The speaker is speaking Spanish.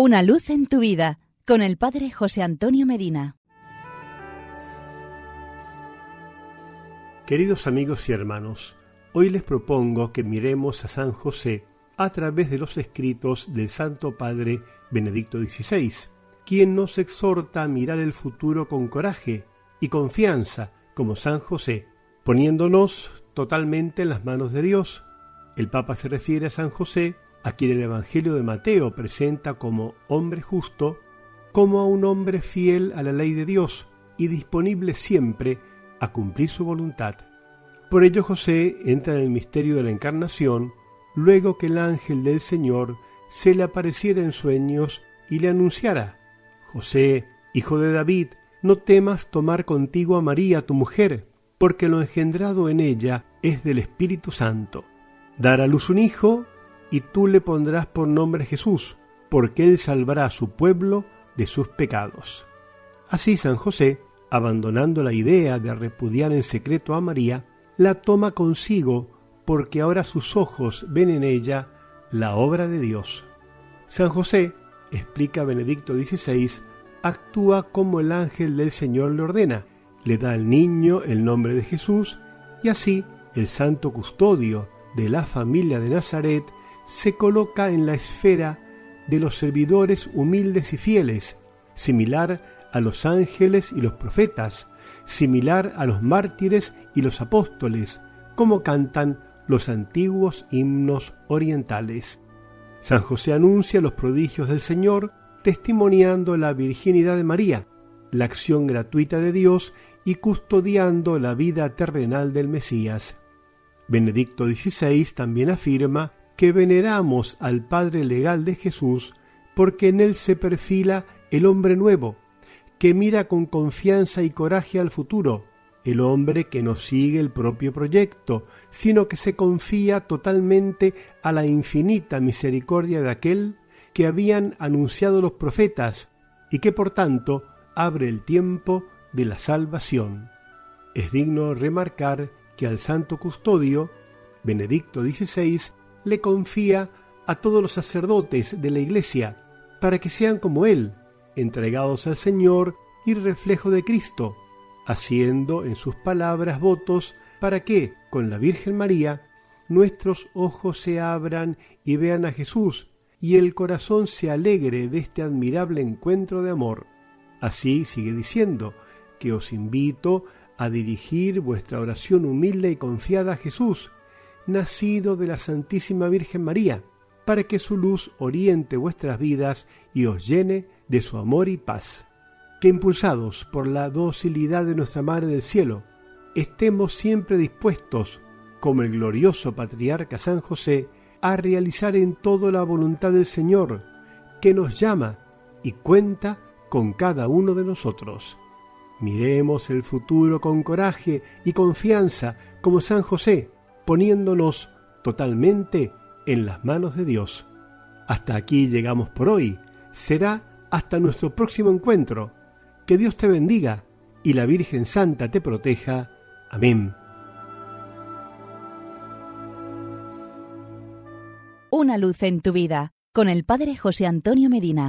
Una luz en tu vida con el Padre José Antonio Medina. Queridos amigos y hermanos, hoy les propongo que miremos a San José a través de los escritos del Santo Padre Benedicto XVI, quien nos exhorta a mirar el futuro con coraje y confianza como San José, poniéndonos totalmente en las manos de Dios. El Papa se refiere a San José a quien el Evangelio de Mateo presenta como hombre justo, como a un hombre fiel a la ley de Dios y disponible siempre a cumplir su voluntad. Por ello José entra en el misterio de la encarnación luego que el ángel del Señor se le apareciera en sueños y le anunciara, José, hijo de David, no temas tomar contigo a María tu mujer, porque lo engendrado en ella es del Espíritu Santo. Dar a luz un hijo y tú le pondrás por nombre Jesús, porque él salvará a su pueblo de sus pecados. Así San José, abandonando la idea de repudiar en secreto a María, la toma consigo porque ahora sus ojos ven en ella la obra de Dios. San José, explica Benedicto XVI, actúa como el ángel del Señor le ordena, le da al niño el nombre de Jesús y así el santo custodio de la familia de Nazaret se coloca en la esfera de los servidores humildes y fieles, similar a los ángeles y los profetas, similar a los mártires y los apóstoles, como cantan los antiguos himnos orientales. San José anuncia los prodigios del Señor, testimoniando la virginidad de María, la acción gratuita de Dios y custodiando la vida terrenal del Mesías. Benedicto XVI también afirma que veneramos al Padre legal de Jesús porque en él se perfila el hombre nuevo, que mira con confianza y coraje al futuro, el hombre que no sigue el propio proyecto, sino que se confía totalmente a la infinita misericordia de aquel que habían anunciado los profetas y que por tanto abre el tiempo de la salvación. Es digno remarcar que al santo custodio, Benedicto XVI, le confía a todos los sacerdotes de la Iglesia, para que sean como Él, entregados al Señor y reflejo de Cristo, haciendo en sus palabras votos para que, con la Virgen María, nuestros ojos se abran y vean a Jesús, y el corazón se alegre de este admirable encuentro de amor. Así sigue diciendo, que os invito a dirigir vuestra oración humilde y confiada a Jesús, nacido de la Santísima Virgen María, para que su luz oriente vuestras vidas y os llene de su amor y paz. Que impulsados por la docilidad de nuestra Madre del Cielo, estemos siempre dispuestos, como el glorioso patriarca San José, a realizar en todo la voluntad del Señor, que nos llama y cuenta con cada uno de nosotros. Miremos el futuro con coraje y confianza como San José, poniéndonos totalmente en las manos de Dios. Hasta aquí llegamos por hoy. Será hasta nuestro próximo encuentro. Que Dios te bendiga y la Virgen Santa te proteja. Amén. Una luz en tu vida con el Padre José Antonio Medina.